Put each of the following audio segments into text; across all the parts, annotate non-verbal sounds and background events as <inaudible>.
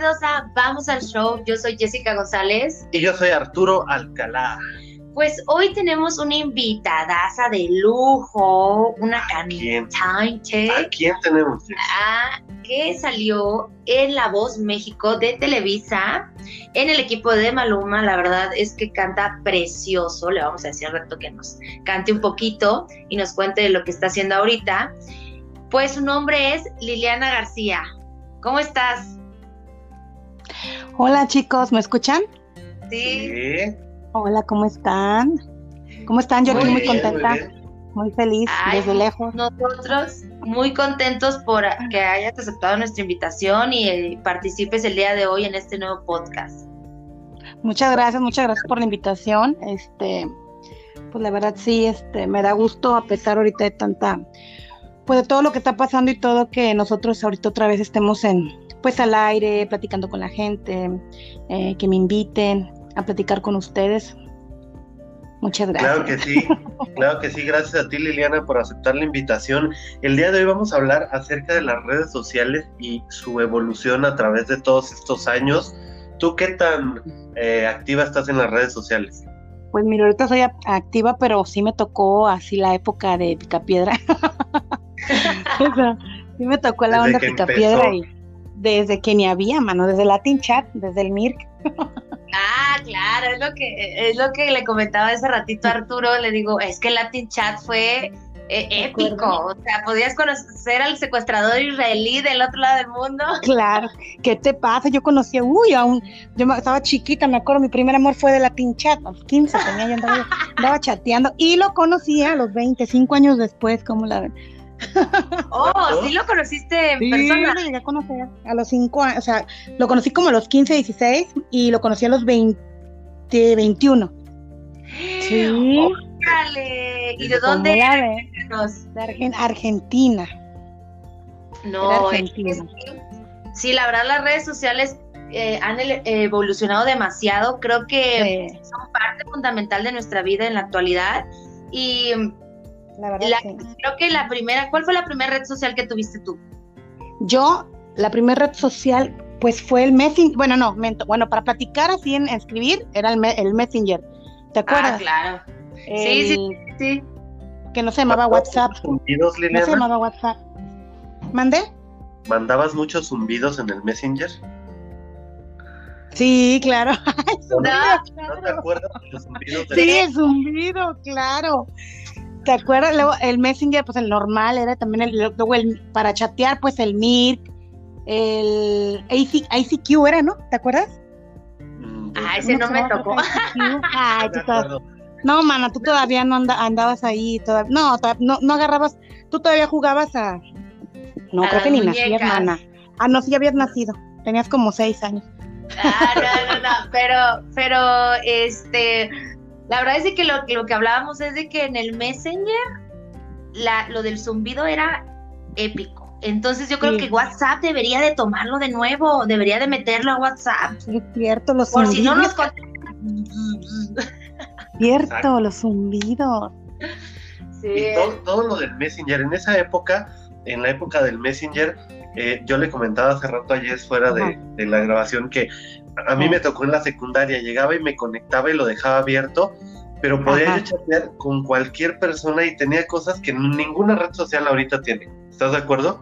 bienvenidos a Vamos al Show. Yo soy Jessica González. Y yo soy Arturo Alcalá. Pues hoy tenemos una invitadaza de lujo, una cantante. ¿A quién tenemos? Ah, que salió en La Voz México de Televisa, en el equipo de Maluma. La verdad es que canta precioso. Le vamos a decir al rato que nos cante un poquito y nos cuente lo que está haciendo ahorita. Pues su nombre es Liliana García. ¿Cómo estás? Hola chicos, ¿me escuchan? Sí. Hola, ¿cómo están? ¿Cómo están? Yo estoy muy contenta, muy, feliz desde lejos. Nosotros muy contentos por que hayas aceptado nuestra invitación y eh, participes el día de hoy en este nuevo podcast. Muchas gracias, muchas gracias por la invitación. Este, pues la verdad sí, este, me da gusto a pesar ahorita de tanta pues de todo lo que está pasando y todo que nosotros ahorita otra vez estemos en pues al aire, platicando con la gente, eh, que me inviten a platicar con ustedes. Muchas gracias. Claro que sí, <laughs> claro que sí. Gracias a ti, Liliana, por aceptar la invitación. El día de hoy vamos a hablar acerca de las redes sociales y su evolución a través de todos estos años. ¿Tú qué tan eh, activa estás en las redes sociales? Pues mira, ahorita soy activa, pero sí me tocó así la época de Picapiedra. <laughs> sí me tocó la onda Picapiedra y desde que ni había, mano, desde Latin Chat, desde el MIRC. ah, claro, es lo que es lo que le comentaba hace ratito a Arturo, le digo, es que Latin Chat fue eh, épico, o sea, podías conocer al secuestrador israelí del otro lado del mundo. Claro, ¿qué te pasa? Yo conocí, uy, aún, yo estaba chiquita, me acuerdo, mi primer amor fue de Latin Chat, a los 15 tenía, yo andaba, andaba chateando, y lo conocí a los 25 años después, como la Oh, ¿sí lo conociste en persona? lo llegué a conocer a los 5 años, o sea, lo conocí como a los 15, 16 y lo conocí a los 20, 21. Sí. ¿Y de dónde De Argentina. No, Argentina. sí, la verdad las redes sociales eh, han evolucionado demasiado. Creo que son parte fundamental de nuestra vida en la actualidad. Y Creo que la primera, ¿cuál fue la primera red social que tuviste tú? Yo, la primera red social, pues fue el Messenger, bueno, no, bueno, para platicar así en escribir, era el, el Messenger. ¿Te ah, acuerdas? Ah, claro. sí, sí, sí. Que no se llamaba WhatsApp. Zumbidos, No se llamaba WhatsApp. ¿Mandé? ¿Mandabas muchos zumbidos en el Messenger? Sí, claro. <laughs> no, ¿No te acuerdas de los zumbidos? Sí, el zumbido, claro. ¿Te acuerdas? Luego el Messenger, pues el normal, era también el, luego el, para chatear, pues el Mirk, el ICQ era, ¿no? ¿Te acuerdas? Mm, ah, ese no me tocó. <laughs> no, mana, tú todavía no andabas ahí, todavía, no, no, no agarrabas, tú todavía jugabas a, no, creo que ni nacías, mana. Ah, no, sí habías nacido, tenías como seis años. Ah, no, no, no, pero, pero, este, la verdad es que lo, lo que hablábamos es de que en el Messenger la, lo del zumbido era épico. Entonces yo creo que WhatsApp debería de tomarlo de nuevo, debería de meterlo a WhatsApp. Es cierto, los Por si no nos Cierto, los zumbidos. Sí. Y todo, lo del Messenger, en esa época, en la época del Messenger, eh, yo le comentaba hace rato ayer fuera de, de, la grabación que a mí me tocó en la secundaria, llegaba y me conectaba y lo dejaba abierto, pero podía chatear con cualquier persona y tenía cosas que ninguna red social ahorita tiene. ¿Estás de acuerdo?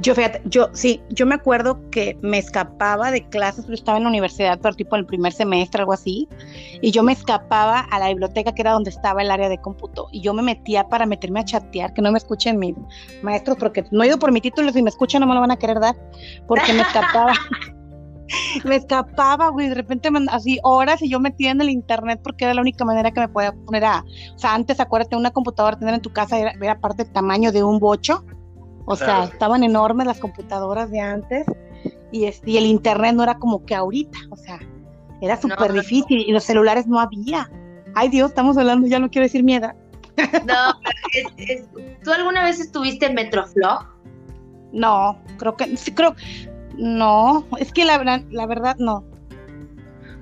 Yo fíjate, yo sí, yo me acuerdo que me escapaba de clases, yo estaba en la universidad, pero tipo el primer semestre, algo así, y yo me escapaba a la biblioteca que era donde estaba el área de cómputo, y yo me metía para meterme a chatear, que no me escuchen mis maestros, porque no he ido por mi título, si me escuchan no me lo van a querer dar, porque me escapaba. <laughs> me escapaba, güey, de repente así horas y yo metía en el internet porque era la única manera que me podía poner a, o sea, antes acuérdate, una computadora tener en tu casa era, era parte del tamaño de un bocho, o sea, estaban enormes las computadoras de antes y, y el internet no era como que ahorita, o sea, era súper difícil y los celulares no había. Ay Dios, estamos hablando, ya no quiero decir miedo. No, es, ¿tú alguna vez estuviste en Metroflog? No, creo que, sí, creo, no, es que la, la verdad no.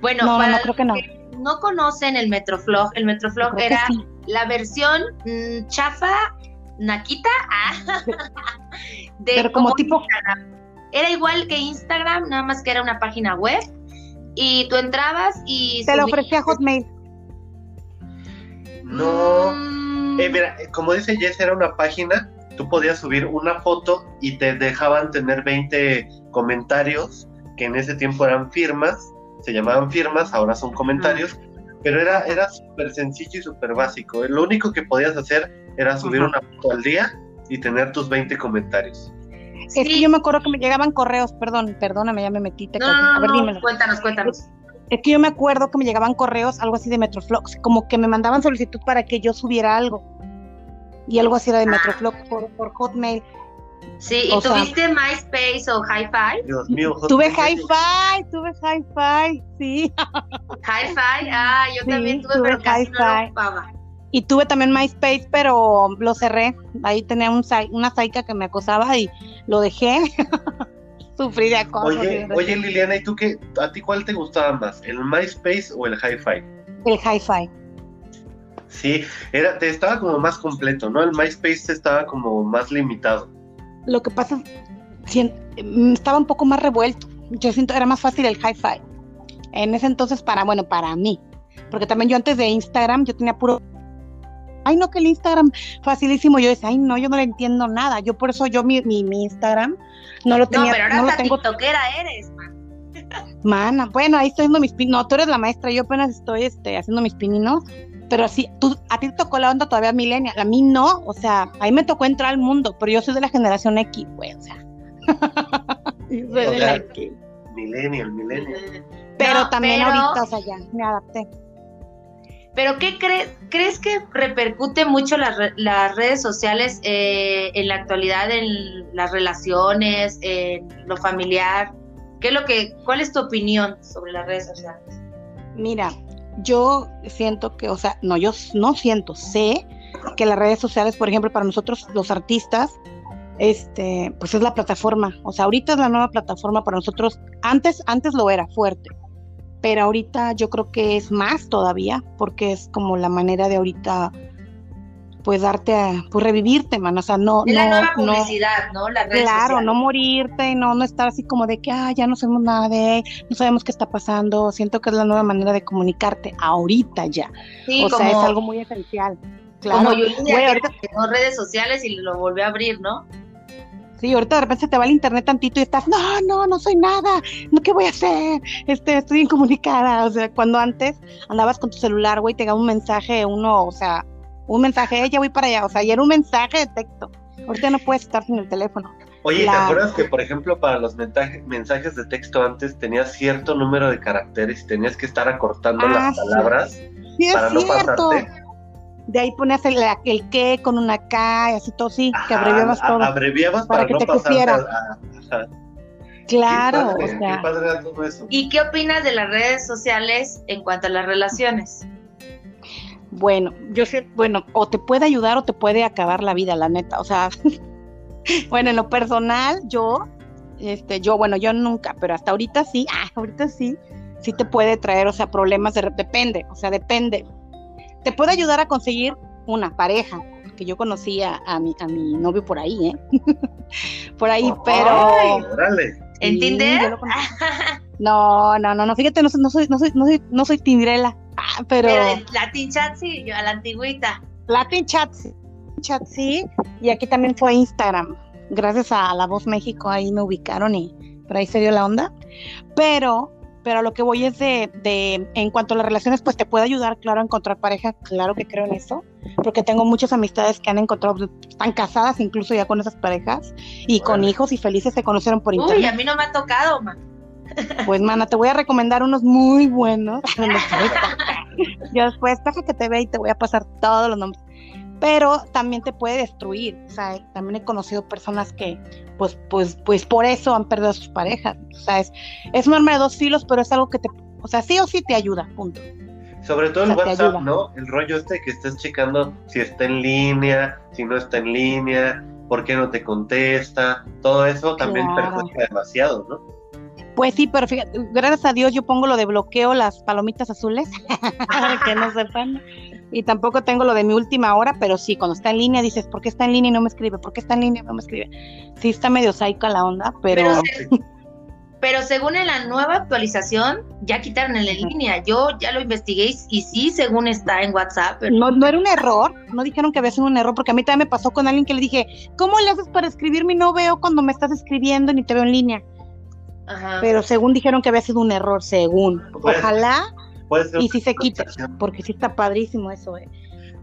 Bueno, no, para no, creo que no. no conocen el Metroflog, el Metroflog era la versión mm, chafa Nakita, ah, <laughs> de pero como tipo era igual que Instagram, nada más que era una página web y tú entrabas y... Te lo ofrecía Hotmail. No. Mm. Eh, mira, como dice Jess, era una página, tú podías subir una foto y te dejaban tener 20 comentarios, que en ese tiempo eran firmas, se llamaban firmas, ahora son comentarios, pero era, era súper sencillo y súper básico. Lo único que podías hacer era subir una foto al día y tener tus 20 comentarios. Es que yo me acuerdo que me llegaban correos, perdón, perdóname, ya me metí. no, a ver, dímelo. Cuéntanos, cuéntanos. Es que yo me acuerdo que me llegaban correos, algo así de Metroflux, como que me mandaban solicitud para que yo subiera algo. Y algo así era de ah. Metroflux por, Hotmail. Sí, ¿y tuviste MySpace o Hi-Fi? Dios mío, Tuve Hi-Fi, tuve Hi-Fi, sí. Hi-Fi, ah, yo también tuve, pero casi no lo Y tuve también MySpace, pero lo cerré. Ahí tenía un, una saica que me acosaba y lo dejé. <laughs> Sufrí de acoso. Oye, oye, Liliana, ¿y tú qué? ¿A ti cuál te gustaba más? ¿El MySpace o el Hi-Fi? El Hi-Fi. Sí, era, te estaba como más completo, ¿no? El MySpace estaba como más limitado. Lo que pasa es mm, estaba un poco más revuelto. Yo siento era más fácil el Hi-Fi. En ese entonces, para, bueno, para mí. Porque también yo antes de Instagram, yo tenía puro ay no, que el Instagram facilísimo. Yo decía, ay no, yo no le entiendo nada. Yo por eso yo mi, mi, Instagram no lo tenía. No, pero ahora no lo tengo. tiktokera eres, man. Mana, bueno, ahí estoy haciendo mis pininos. No, tú eres la maestra, yo apenas estoy este, haciendo mis pininos. Pero así, tú, a ti te tocó la onda todavía millennial, a mí no, o sea, a mí me tocó entrar al mundo, pero yo soy de la generación X, güey, o sea. <laughs> soy de la X. Millennial, millennial. Pero también ahorita, o sea, ya, me adapté. Pero ¿qué crees? ¿Crees que repercute mucho las, las redes sociales eh, en la actualidad, en las relaciones, en lo familiar? ¿Qué es lo que, ¿Cuál es tu opinión sobre las redes sociales? Mira, yo siento que, o sea, no, yo no siento, sé que las redes sociales, por ejemplo, para nosotros los artistas, este, pues es la plataforma. O sea, ahorita es la nueva plataforma para nosotros. Antes, antes lo era fuerte pero ahorita yo creo que es más todavía, porque es como la manera de ahorita pues darte a, pues revivirte, man, o sea, no, es no, la nueva publicidad, ¿no? La claro, no morirte, no, no estar así como de que, ah, ya no sabemos nada de, no sabemos qué está pasando, siento que es la nueva manera de comunicarte ahorita ya, o sea, es algo muy esencial. Claro. Como yo ahorita tengo redes sociales y lo volví a abrir, ¿no? Sí, ahorita de repente te va el internet tantito y estás, no, no, no soy nada, no, ¿qué voy a hacer? Este, estoy incomunicada. O sea, cuando antes andabas con tu celular, güey, te daba un mensaje, uno, o sea, un mensaje, eh, ya voy para allá, o sea, y era un mensaje de texto. Ahorita no puedes estar sin el teléfono. Oye, ¿te acuerdas que, por ejemplo, para los mensajes de texto antes tenías cierto número de caracteres y tenías que estar acortando ah, las palabras para no pasarte? De ahí ponías el, el qué con una K y así todo, sí, que abreviabas todo. Abreviabas para, que te pusiera. claro, o sea. todo eso. ¿Y qué opinas de las redes sociales en cuanto a las relaciones? Bueno, yo sé, bueno, o te puede ayudar o te puede acabar la vida, la neta, o sea, <laughs> bueno, en lo personal, yo, este, yo, bueno, yo nunca, pero hasta ahorita sí, ah, ahorita sí, sí te puede traer, o sea, problemas, de, depende, o sea, depende, te puede ayudar a conseguir una pareja, que yo conocía a mi, a mi novio por ahí, ¿eh? <laughs> por ahí, pero... ¿En Tinder? <laughs> No, no, no, no, fíjate, no, no, soy, no soy, no soy, no soy tindrela, ah, pero... pero Latin Chat sí, yo a la antigüita. Latin Chat sí, Chat sí, y aquí también fue Instagram. Gracias a La Voz México ahí me ubicaron y por ahí se dio la onda. Pero pero lo que voy es de, de, en cuanto a las relaciones, pues te puede ayudar, claro, a encontrar pareja, claro que creo en eso, porque tengo muchas amistades que han encontrado, están casadas incluso ya con esas parejas y con hijos y felices se conocieron por internet. Uy, a mí no me ha tocado, man. Pues, mana, te voy a recomendar unos muy buenos. <laughs> Yo después, deja que te vea y te voy a pasar todos los nombres pero también te puede destruir. O sea, también he conocido personas que, pues, pues, pues por eso han perdido a sus parejas. O sea, es, es un arma de dos filos, pero es algo que te, o sea, sí o sí te ayuda, punto. Sobre todo el WhatsApp, ¿no? El rollo este que estás checando si está en línea, si no está en línea, por qué no te contesta, todo eso también perjudica demasiado, ¿no? Pues sí, pero fíjate, gracias a Dios yo pongo lo de bloqueo las palomitas azules, <laughs> para que no sepan y tampoco tengo lo de mi última hora, pero sí, cuando está en línea dices, ¿por qué está en línea y no me escribe? ¿Por qué está en línea y no me escribe? Sí, está medio saica la onda, pero... pero según en la nueva actualización, ya quitaron el en línea. Yo ya lo investigué y sí, según está en WhatsApp. No, no era un error, no dijeron que había sido un error, porque a mí también me pasó con alguien que le dije, ¿cómo le haces para escribirme? No veo cuando me estás escribiendo ni te veo en línea. Ajá. Pero según dijeron que había sido un error, según. Ojalá y si se quita, porque sí está padrísimo eso, ¿eh?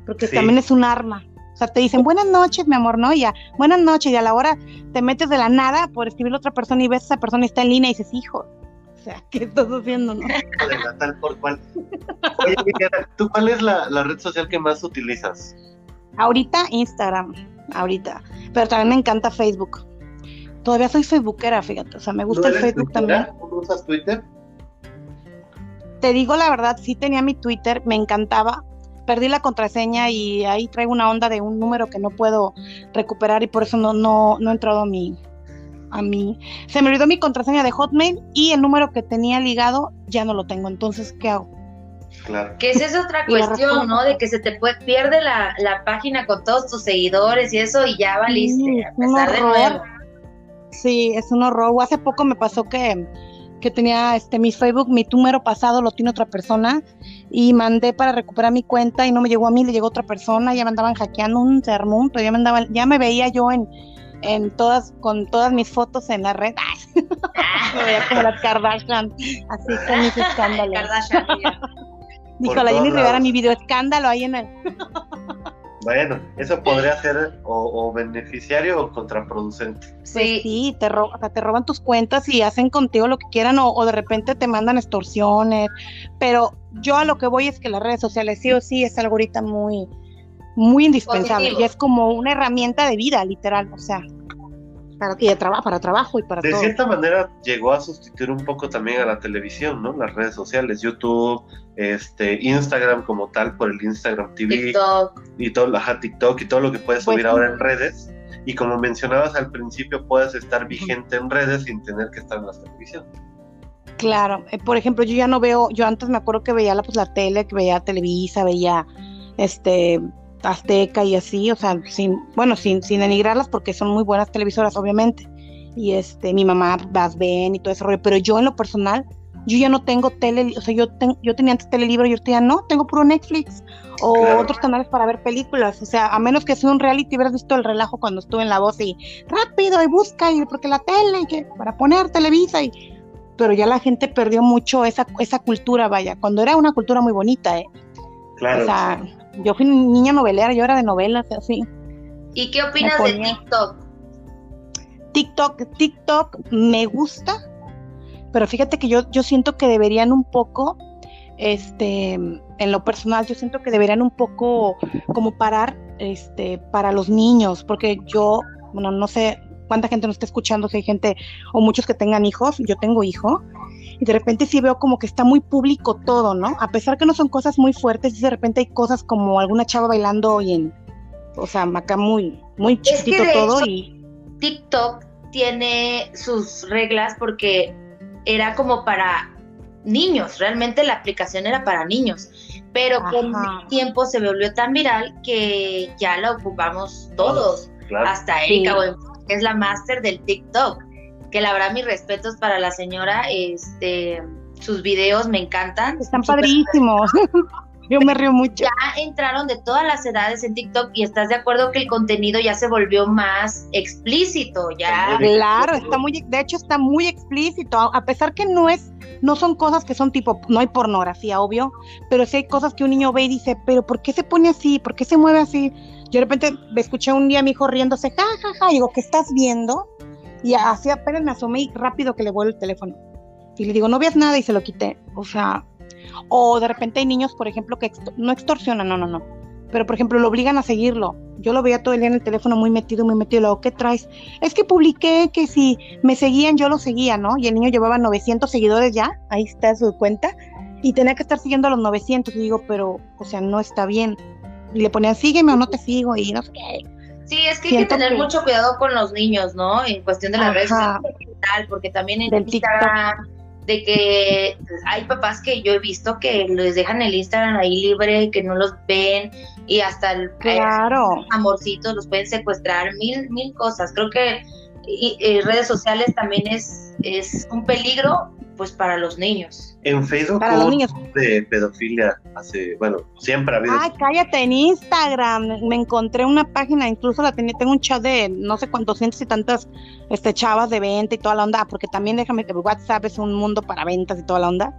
porque también es un arma. O sea, te dicen buenas noches, mi amor, ¿no? Y ya, buenas noches, y a la hora te metes de la nada por escribir a otra persona y ves a esa persona y está en línea y dices, hijo, o sea, ¿qué estás haciendo, no? tal por cual. Oye, ¿tú cuál es la, red social que más utilizas? Ahorita Instagram, ahorita. Pero también me encanta Facebook. Todavía soy facebookera, fíjate. O sea, me gusta el Facebook también. ¿Tú usas Twitter? Te digo la verdad, sí tenía mi Twitter, me encantaba. Perdí la contraseña y ahí traigo una onda de un número que no puedo recuperar y por eso no, no, no he entrado a mi, a mí. Se me olvidó mi contraseña de Hotmail y el número que tenía ligado ya no lo tengo. Entonces, ¿qué hago? Claro. Que esa es otra cuestión, ¿no? De que se te puede, pierde la, la, página con todos tus seguidores y eso y ya valiste. Sí, a pesar de nuevo. Sí, es un horror. Hace poco me pasó que que tenía este mi Facebook, mi número pasado lo tiene otra persona y mandé para recuperar mi cuenta y no me llegó a mí, le llegó otra persona, ya me andaban hackeando un sermón, pero ya me andaban, ya me veía yo en, en todas, con todas mis fotos en la red. <laughs> me veía como las Kardashian, así con mis escándalos. Kardashian, Dijo la Jenny Rivera, mi video escándalo ahí en el. Bueno, eso podría ser o, beneficiario o contraproducente. Sí, pues sí, te, te roban tus cuentas y hacen contigo lo que quieran o, de repente te mandan extorsiones. Pero yo a lo que voy es que las redes sociales sí o sí es algo ahorita muy, muy indispensable y es como una herramienta de vida, literal. O sea, para, y de trabajo, para trabajo y para de cierta manera llegó a sustituir un poco también a la televisión, ¿no? Las redes sociales, YouTube, este, Instagram como tal, por el Instagram TV TikTok. y todo, ajá, TikTok y todo lo que puedes pues subir ahora en redes. Y como mencionabas al principio, puedes estar vigente en redes sin tener que estar en la televisión. Claro, eh, por ejemplo, yo ya no veo, yo antes me acuerdo que veía la, pues, la tele, que veía Televisa, veía este Azteca y así, o sea, sin, bueno, sin, sin denigrarlas porque son muy buenas televisoras, obviamente. Y este, mi mamá ven y todo ese rollo, pero yo en lo personal, yo ya no tengo tele, o sea, yo, yo tenía antes telelibro y ahorita ya no, tengo puro Netflix o otros canales para ver películas, o sea, a menos que sea un reality, hubieras visto el relajo cuando estuve en la voz y rápido y busca y porque la tele, y que para poner Televisa y pero ya la gente perdió mucho esa, esa cultura, vaya, cuando era una cultura muy bonita, ¿eh? Claro. O sea, yo fui niña novelera, yo era de novelas, así. ¿Y qué opinas de TikTok? TikTok, TikTok me gusta, pero fíjate que yo, yo siento que deberían un poco, este, en lo personal, yo siento que deberían un poco como parar, este, para los niños, porque yo, bueno, no sé cuánta gente nos está escuchando, si hay gente o muchos que tengan hijos, yo tengo hijo, y de repente sí veo como que está muy público todo, ¿no? A pesar que no son cosas muy fuertes, de repente hay cosas como alguna chava bailando y en, o sea, acá muy, muy chiquito todo y... TikTok tiene sus reglas porque era como para niños, realmente la aplicación era para niños, pero con el tiempo se volvió tan viral que ya la ocupamos todos, hasta Erika, que es la máster del TikTok que la verdad mis respetos para la señora, este, sus videos me encantan. Están padrísimos. Yo me río mucho. Ya entraron de todas las edades en TikTok y estás de acuerdo que el contenido ya se volvió más explícito, ya. Claro, está muy, de hecho está muy explícito, a pesar que no es, no son cosas que son tipo, no hay pornografía, obvio, pero sí hay cosas que un niño ve y dice, pero ¿por qué se pone así? ¿Por qué se mueve así? Yo de repente me escuché un día a mi hijo riéndose, ja, ja, ja, y digo, ¿qué estás viendo? Y así apenas me asomé y rápido que le vuelvo el teléfono. Y le digo, no veas nada y se lo quité. O sea, o de repente hay niños, por ejemplo, que no extorsionan, no, no, no. Pero, por ejemplo, lo obligan a seguirlo. Yo lo veía todo el día en el teléfono muy metido, muy metido. Luego, ¿qué traes? Es que publiqué que si me seguían, yo lo seguía, ¿no? Y el niño llevaba 900 seguidores ya, ahí está su cuenta, y tenía que estar siguiendo a los 900. Y digo, pero, o sea, no está bien. Y le ponían, sígueme o no te sigo, y no sé qué. Sí, es que hay que tener mucho cuidado con los niños, ¿no? En cuestión de las redes sociales, porque también en Instagram de que hay papás que yo he visto que les dejan el Instagram ahí libre, que no los ven y hasta el claro. amorcitos los pueden secuestrar, mil, mil cosas. Creo que y, redes sociales también es, es un peligro pues para los niños. En Facebook para los niños. de pedofilia hace, bueno, siempre ha habido. Ay, cállate, en Instagram me encontré una página, incluso la tenía, tengo un chat de no sé cuántos cientos y tantas este, chavas de venta y toda la onda, porque también déjame que WhatsApp es un mundo para ventas y toda la onda.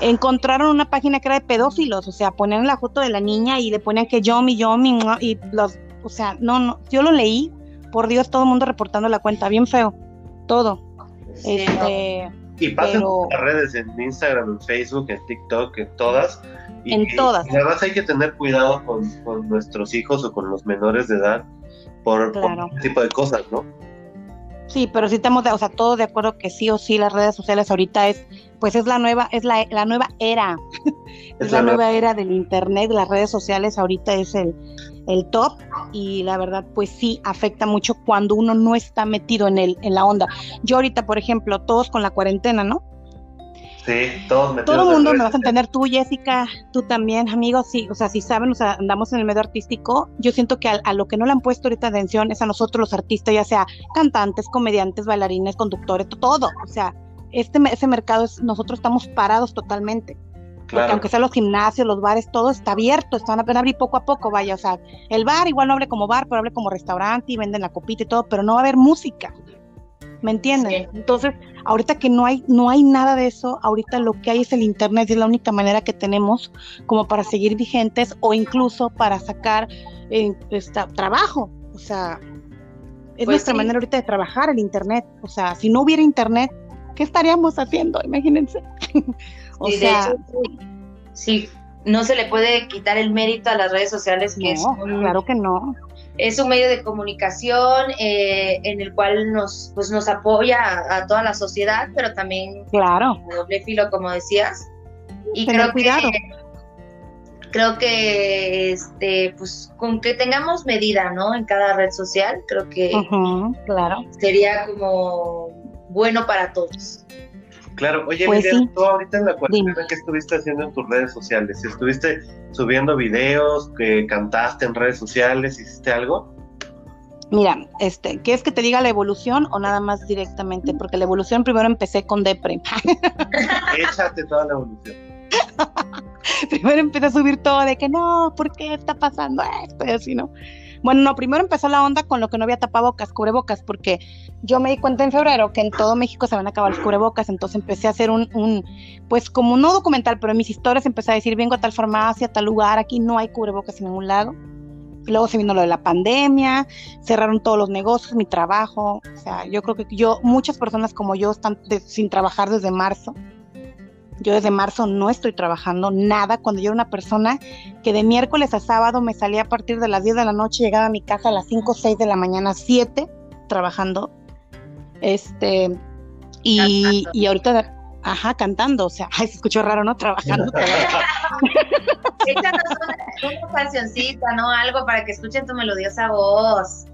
Encontraron una página que era de pedófilos, o sea, ponían la foto de la niña y le ponían que yo, mi, yo, mi, y los, o sea, no, no, yo lo leí por Dios, todo el mundo reportando la cuenta, bien feo, todo. Este, y pasen las redes en Instagram, en Facebook, en TikTok, en todas. Y, en todas. Y además hay que tener cuidado con, con, nuestros hijos o con los menores de edad por, este tipo de cosas, ¿no? Sí, pero sí estamos, de, o sea, todos de acuerdo que sí o sí las redes sociales ahorita es, pues es la nueva, es la, la nueva era, <laughs> es, la, nueva era del internet, las redes sociales ahorita es el, el top y la verdad pues sí afecta mucho cuando uno no está metido en, el, en la onda. Yo ahorita, por ejemplo, todos con la cuarentena, ¿no? Sí, todos Todo el mundo me vas a entender, tú Jessica, tú también, amigos, sí, o sea, si saben, o sea, andamos en el medio artístico, yo siento que a, lo que no le han puesto ahorita atención es a nosotros los artistas, ya sea cantantes, comediantes, bailarines, conductores, todo, o sea, este ese mercado es, nosotros estamos parados totalmente. Porque aunque sean los gimnasios, los bares, todo está abierto, están a abrir poco a poco, vaya, o sea, el bar igual no hable como bar, pero hable como restaurante y venden la copita y todo, pero no va a haber música. ¿Me entienden? Entonces, ahorita que no hay, no hay nada de eso, ahorita lo que hay es el internet y es la única manera que tenemos como para seguir vigentes o incluso para sacar eh, trabajo. O sea, es pues nuestra manera ahorita de trabajar el internet. O sea, si no hubiera internet, ¿qué estaríamos haciendo? Imagínense. <laughs> o sea, sí, no se le puede quitar el mérito a las redes sociales que es claro que no. es un medio de comunicación eh, en el cual nos pues nos apoya a, toda la sociedad pero también claro. doble filo como decías. Y creo que creo que este pues con que tengamos medida no en cada red social creo que claro. sería como bueno para todos. Claro, oye, pues tú ahorita en la cuarentena, ¿qué estuviste haciendo en tus redes sociales? ¿Estuviste subiendo videos, que cantaste en redes sociales, hiciste algo? Mira, este, ¿qué es que te diga la evolución o nada más directamente? Porque la evolución primero empecé con Depre. <laughs> Échate toda la evolución. <laughs> primero empecé a subir todo de que no, ¿por qué está pasando esto? Y así, ¿no? Bueno, no, primero empezó la onda con lo que no había tapabocas, cubrebocas, porque yo me di cuenta en febrero que en todo México se van a acabar los cubrebocas, entonces empecé a hacer un, un pues como no documental, pero en mis historias empecé a decir, vengo a tal farmacia, a tal lugar, aquí no hay cubrebocas en ningún lado. Luego se vino lo de la pandemia, cerraron todos los negocios, mi trabajo, o sea, yo creo que yo, muchas personas como yo están sin trabajar desde marzo, yo desde marzo no estoy trabajando nada. Cuando yo era una persona que de miércoles a sábado me salía a partir de las 10 de la noche, llegaba a mi casa a las 5 o 6 de la mañana, 7, trabajando. Este, y, y ahorita, ajá, cantando, o sea, <laughs> ay, se escuchó raro, ¿no? Trabajando. <laughs> Échanos una, una cancioncita, ¿no? Algo para que escuchen tu melodiosa voz.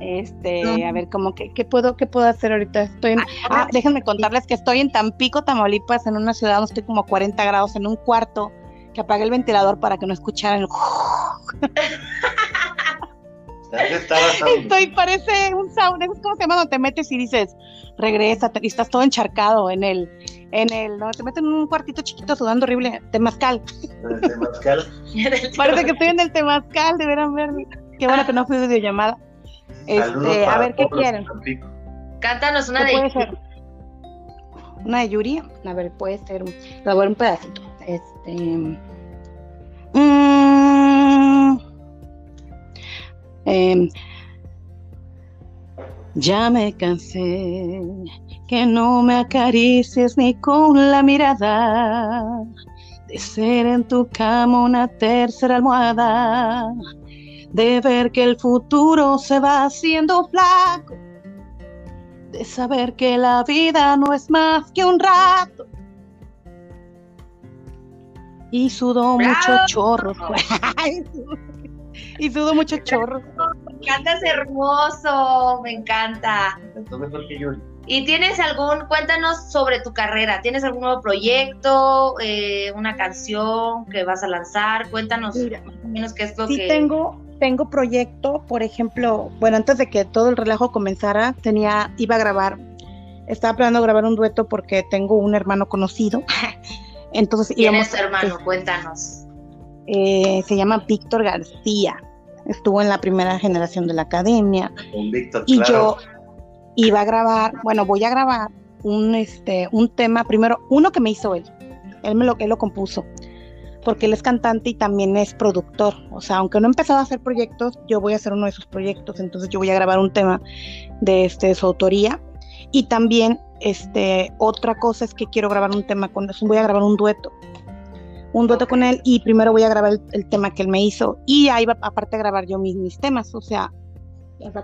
Este, a ver, como que, ¿qué puedo, qué puedo hacer ahorita? Estoy en, ah, déjenme contarles que estoy en Tampico, Tamaulipas, en una ciudad donde estoy como a 40 grados en un cuarto, que apagué el ventilador para que no escucharan el... Estoy, parece un sound, es como se llama cuando te metes y dices, regresa, y estás todo encharcado en el, en el, no, te metes en un cuartito chiquito sudando horrible, temazcal. temazcal? <laughs> parece que estoy en el temazcal, deberán verme. Qué bueno que no fui videollamada. Este, a ver, ¿qué quieren? Cántanos una de puede ser? Una de Yuri. A ver, puede ser. La voy a un pedacito. Este. Mm, em, ya me cansé que no me acaricies ni con la mirada de ser en tu cama una tercera almohada de ver que el futuro se va haciendo flaco, de saber que la vida no es más que un rato. Y sudó mucho chorro. <laughs> y sudó mucho chorro. Me encanta, hermoso, me encanta. mejor que. ¿Y tienes algún, cuéntanos sobre tu carrera? ¿Tienes algún nuevo proyecto, eh, una canción que vas a lanzar? Cuéntanos más o menos qué es lo sí tengo, tengo proyecto, por ejemplo, bueno, antes de que todo el relajo comenzara, tenía, iba a grabar, estaba planeando grabar un dueto porque tengo un hermano conocido. <laughs> Entonces, ¿Quién es tu hermano? Cuéntanos. Eh, se llama Víctor García. Estuvo en la primera generación de la academia. Víctor, y yo iba a grabar, bueno, voy a grabar un, este, un tema, primero, uno que me hizo él, él, me lo, él lo compuso, porque él es cantante y también es productor, o sea, aunque no he empezado a hacer proyectos, yo voy a hacer uno de esos proyectos, entonces yo voy a grabar un tema de, este, su autoría, y también, este, otra cosa es que quiero grabar un tema con, voy a grabar un dueto, un dueto con él y primero voy a grabar el, tema que él me hizo. Y ahí va aparte a grabar yo mis, mis temas, o sea,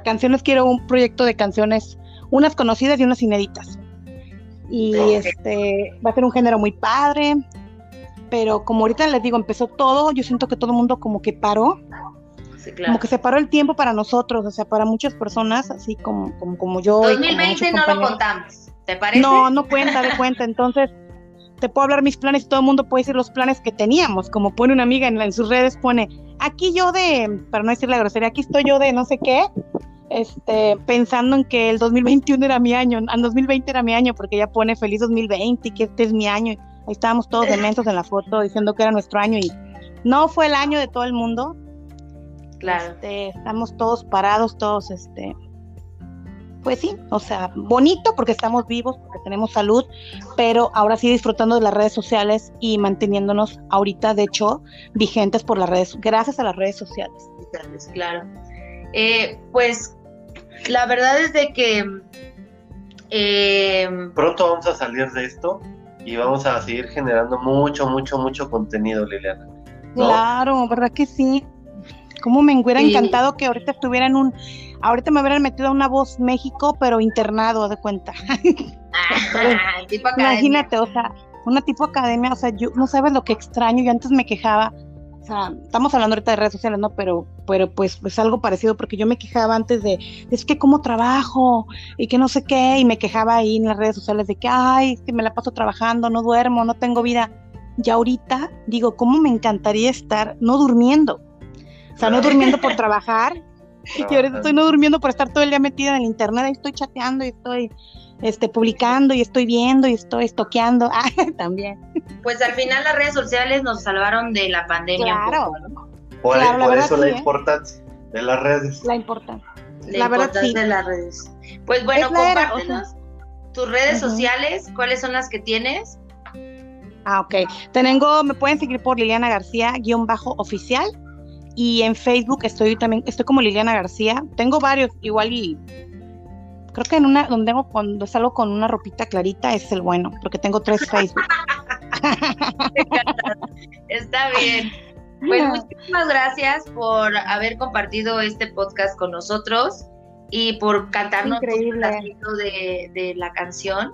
canciones quiero un proyecto de canciones unas conocidas y unas inéditas. Y este va a ser un género muy padre, pero como ahorita les digo, empezó todo, yo siento que todo el mundo como que paró. Como que se paró el tiempo para nosotros, o sea, para muchas personas, así como, como, como yo. 2020 no lo contamos, ¿te parece? No, no cuenta, de cuenta. Entonces, te puedo hablar mis planes y todo el mundo puede decir los planes que teníamos. Como pone una amiga en, en sus redes, pone, aquí yo de, para no decir la grosería, aquí estoy yo de no sé qué, este, pensando en que el 2021 era mi año, el 2020 era mi año, porque ella pone feliz 2020 y que este es mi año. Ahí estábamos todos dementos en la foto diciendo que era nuestro año y no fue el año de todo el mundo. Claro. Este, estamos todos parados, todos, este, pues sí, o sea, bonito porque estamos vivos, porque tenemos salud, pero ahora sí disfrutando de las redes sociales y manteniéndonos ahorita, de hecho, vigentes por las redes, gracias a las redes sociales. Claro. Eh, pues la verdad es de que... Eh, Pronto vamos a salir de esto y vamos a seguir generando mucho, mucho, mucho contenido, Liliana. Claro, ¿verdad que sí? Como me hubiera encantado que ahorita estuviera en un, ahorita me hubieran metido a una voz México, pero internado, de cuenta. <laughs> Imagínate, o sea, una tipo academia, o sea, yo no sabes lo que extraño, yo antes me quejaba o sea, estamos hablando ahorita de redes sociales, ¿no? Pero, pero pues es algo parecido porque yo me quejaba antes de, es que cómo trabajo y que no sé qué, y me quejaba ahí en las redes sociales de que, ay, es que me la paso trabajando, no duermo, no tengo vida. Y ahorita digo, ¿cómo me encantaría estar no durmiendo? O sea, no durmiendo por trabajar. <laughs> Y ahorita estoy no durmiendo por estar todo el día metida en el internet, y estoy chateando y estoy este, publicando y estoy viendo y estoy estoqueando <laughs> ah, también. Pues al final las redes sociales nos salvaron de la pandemia. Claro. Por, eso la ¿eh? importancia de las redes. La importancia. La, importancia de las redes. Pues bueno, compártenos tus redes sociales, ¿cuáles son las que tienes? Ah, ok. Tengo, me pueden seguir por Liliana García, guion bajo oficial. Y en Facebook estoy también, estoy como Liliana García. Tengo varios, igual y Creo que en una, donde tengo, cuando salgo con una ropita clarita es el bueno, porque tengo tres Facebook. <laughs> Está bien. Pues muchísimas gracias por haber compartido este podcast con nosotros y por cantarnos un pedacito de, de la canción.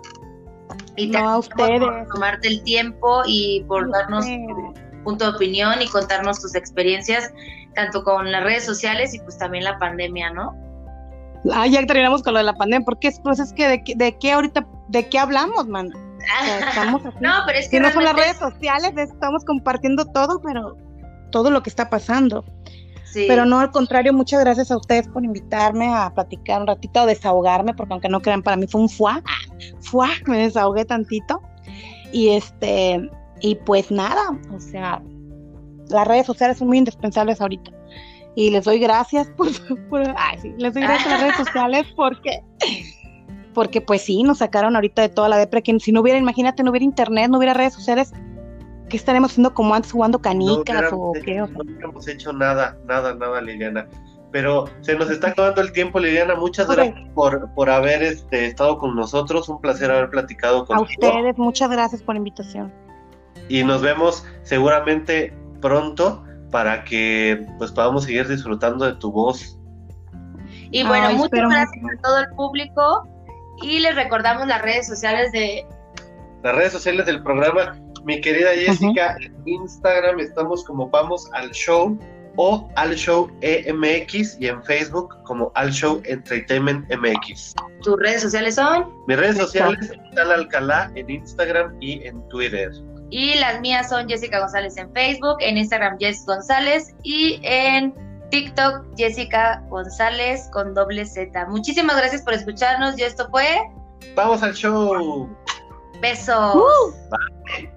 Y no, por tomarte el tiempo y por darnos tu punto de opinión y contarnos tus experiencias, tanto con las redes sociales y pues también la pandemia, ¿no? Ah, ya terminamos con lo de la pandemia, porque pues es que de, de qué ahorita, de qué hablamos, man. estamos <laughs> no, pero es que no son las redes sociales, estamos compartiendo todo, pero todo lo que está pasando. Sí. Pero no, al contrario, muchas gracias a ustedes por invitarme a platicar un ratito, a desahogarme, porque aunque no crean, para mí fue un fuá, fuá, me desahogué tantito. Y este, y pues nada, o sea, las redes sociales son muy indispensables ahorita y les doy gracias por, <laughs> ay, sí, les doy gracias a las redes <laughs> sociales porque porque pues sí, nos sacaron ahorita de toda la depre, que si no hubiera, imagínate, no hubiera internet, no hubiera redes sociales, ¿qué estaremos haciendo como antes jugando canicas o qué? No hubiéramos hecho nada, nada, nada, Liliana. Pero se nos está acabando el tiempo, Liliana. Muchas gracias por, por haber este, estado con nosotros. Un placer haber platicado con A ustedes, muchas gracias por la invitación. Y nos vemos seguramente pronto para que pues podamos seguir disfrutando de tu voz. Y bueno, muchas gracias a todo el público y les recordamos las redes sociales de... Las redes sociales del programa. Mi querida Jessica, en Instagram estamos como Vamos al Show o Al Show EMX y en Facebook como Al Show Entertainment MX. ¿Tus redes sociales son? Mis redes sociales Tal Alcalá en Instagram y en Twitter. Y las mías son Jessica González en Facebook, en Instagram Jess González y en TikTok Jessica González con doble Z. Muchísimas gracias por escucharnos y esto fue... Vamos al show. Besos. Uh.